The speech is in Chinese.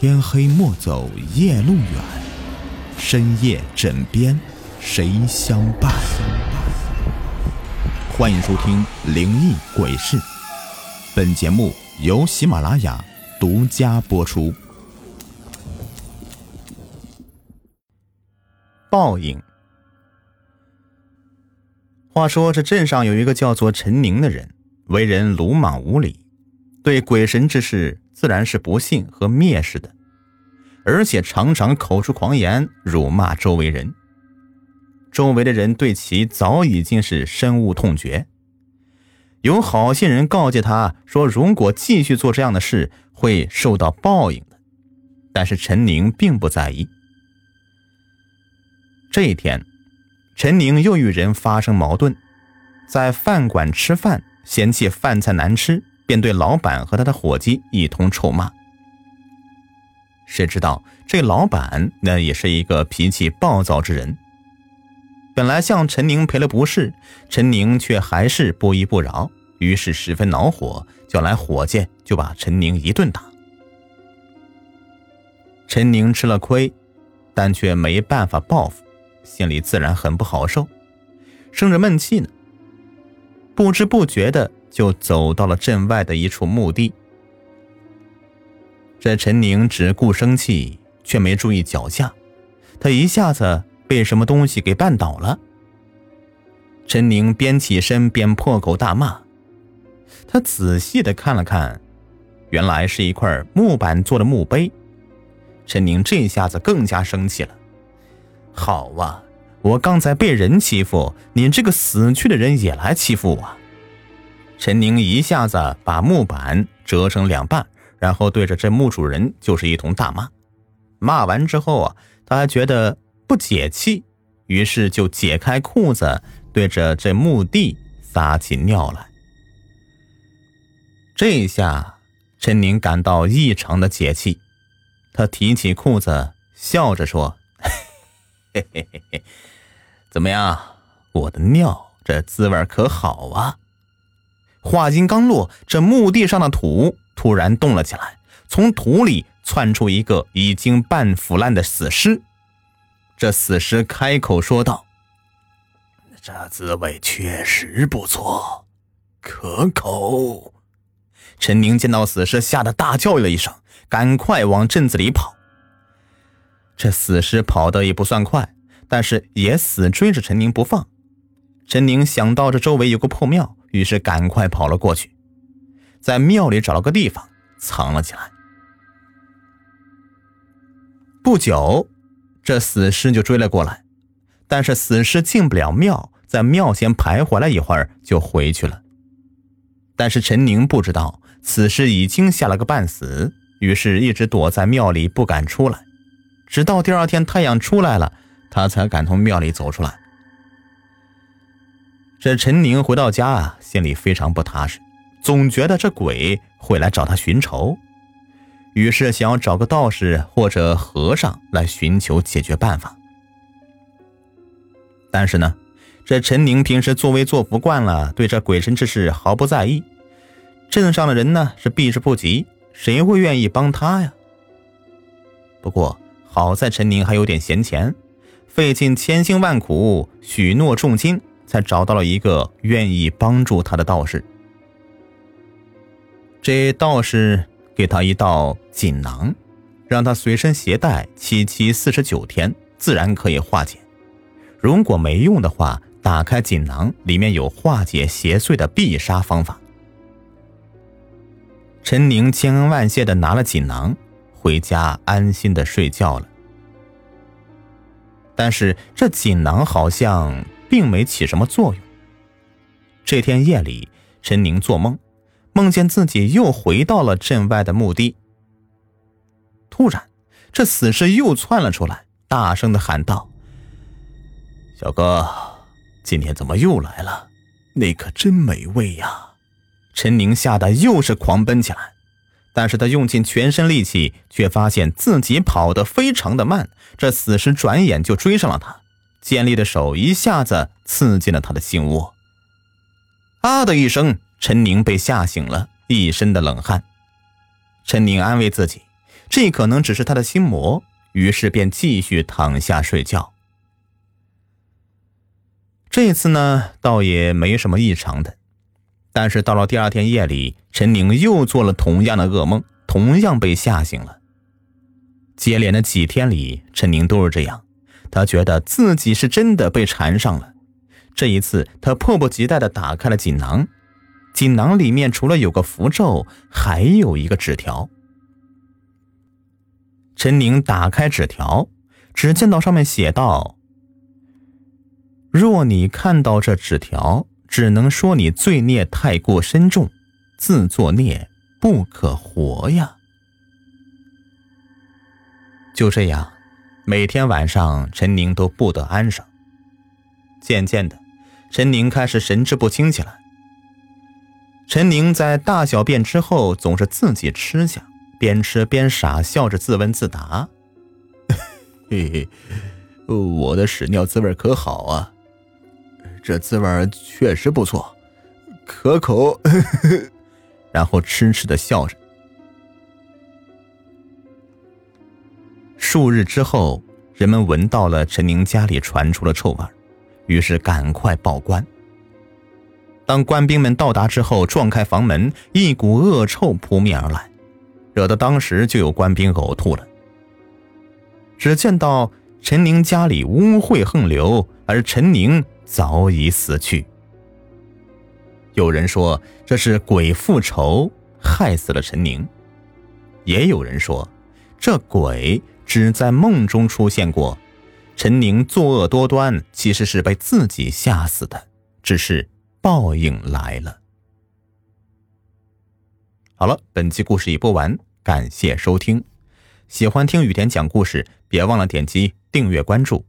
天黑莫走夜路远，深夜枕边谁相伴？欢迎收听《灵异鬼事》，本节目由喜马拉雅独家播出。报应。话说，这镇上有一个叫做陈宁的人，为人鲁莽无礼，对鬼神之事。自然是不信和蔑视的，而且常常口出狂言，辱骂周围人。周围的人对其早已经是深恶痛绝。有好心人告诫他说，如果继续做这样的事，会受到报应的。但是陈宁并不在意。这一天，陈宁又与人发生矛盾，在饭馆吃饭，嫌弃饭菜难吃。便对老板和他的伙计一通臭骂。谁知道这老板那也是一个脾气暴躁之人。本来向陈宁赔了不是，陈宁却还是不依不饶，于是十分恼火，叫来伙计就把陈宁一顿打。陈宁吃了亏，但却没办法报复，心里自然很不好受，生着闷气呢。不知不觉的。就走到了镇外的一处墓地。这陈宁只顾生气，却没注意脚下，他一下子被什么东西给绊倒了。陈宁边起身边破口大骂。他仔细的看了看，原来是一块木板做的墓碑。陈宁这下子更加生气了。好啊，我刚才被人欺负，你这个死去的人也来欺负我。陈宁一下子把木板折成两半，然后对着这墓主人就是一通大骂。骂完之后啊，他还觉得不解气，于是就解开裤子，对着这墓地撒起尿来。这一下，陈宁感到异常的解气，他提起裤子，笑着说：“嘿嘿嘿嘿，怎么样，我的尿这滋味可好啊？”话音刚落，这墓地上的土突然动了起来，从土里窜出一个已经半腐烂的死尸。这死尸开口说道：“这滋味确实不错，可口。”陈宁见到死尸，吓得大叫了一声，赶快往镇子里跑。这死尸跑得也不算快，但是也死追着陈宁不放。陈宁想到这周围有个破庙。于是赶快跑了过去，在庙里找了个地方藏了起来。不久，这死尸就追了过来，但是死尸进不了庙，在庙前徘徊了一会儿就回去了。但是陈宁不知道此尸已经吓了个半死，于是一直躲在庙里不敢出来，直到第二天太阳出来了，他才敢从庙里走出来。这陈宁回到家啊，心里非常不踏实，总觉得这鬼会来找他寻仇，于是想要找个道士或者和尚来寻求解决办法。但是呢，这陈宁平时作威作福惯了，对这鬼神之事毫不在意，镇上的人呢是避之不及，谁会愿意帮他呀？不过好在陈宁还有点闲钱，费尽千辛万苦，许诺重金。才找到了一个愿意帮助他的道士。这道士给他一道锦囊，让他随身携带，七七四十九天，自然可以化解。如果没用的话，打开锦囊，里面有化解邪祟的必杀方法。陈宁千恩万谢的拿了锦囊，回家安心的睡觉了。但是这锦囊好像……并没起什么作用。这天夜里，陈宁做梦，梦见自己又回到了镇外的墓地。突然，这死尸又窜了出来，大声的喊道：“小哥，今天怎么又来了？那可真美味呀！”陈宁吓得又是狂奔起来，但是他用尽全身力气，却发现自己跑得非常的慢。这死尸转眼就追上了他。尖利的手一下子刺进了他的心窝。啊的一声，陈宁被吓醒了，一身的冷汗。陈宁安慰自己，这可能只是他的心魔，于是便继续躺下睡觉。这次呢，倒也没什么异常的，但是到了第二天夜里，陈宁又做了同样的噩梦，同样被吓醒了。接连的几天里，陈宁都是这样，他觉得自己是真的被缠上了。这一次，他迫不及待的打开了锦囊，锦囊里面除了有个符咒，还有一个纸条。陈宁打开纸条，只见到上面写道。若你看到这纸条，只能说你罪孽太过深重，自作孽不可活呀。就这样，每天晚上陈宁都不得安生。渐渐的，陈宁开始神志不清起来。陈宁在大小便之后，总是自己吃下，边吃边傻笑着自问自答：“ 嘿嘿，我的屎尿滋味可好啊！”这滋味确实不错，可口。然后痴痴的笑着。数日之后，人们闻到了陈宁家里传出了臭味，于是赶快报官。当官兵们到达之后，撞开房门，一股恶臭扑面而来，惹得当时就有官兵呕吐了。只见到陈宁家里污秽横流，而陈宁。早已死去。有人说这是鬼复仇，害死了陈宁；也有人说这鬼只在梦中出现过，陈宁作恶多端，其实是被自己吓死的，只是报应来了。好了，本期故事已播完，感谢收听。喜欢听雨田讲故事，别忘了点击订阅关注。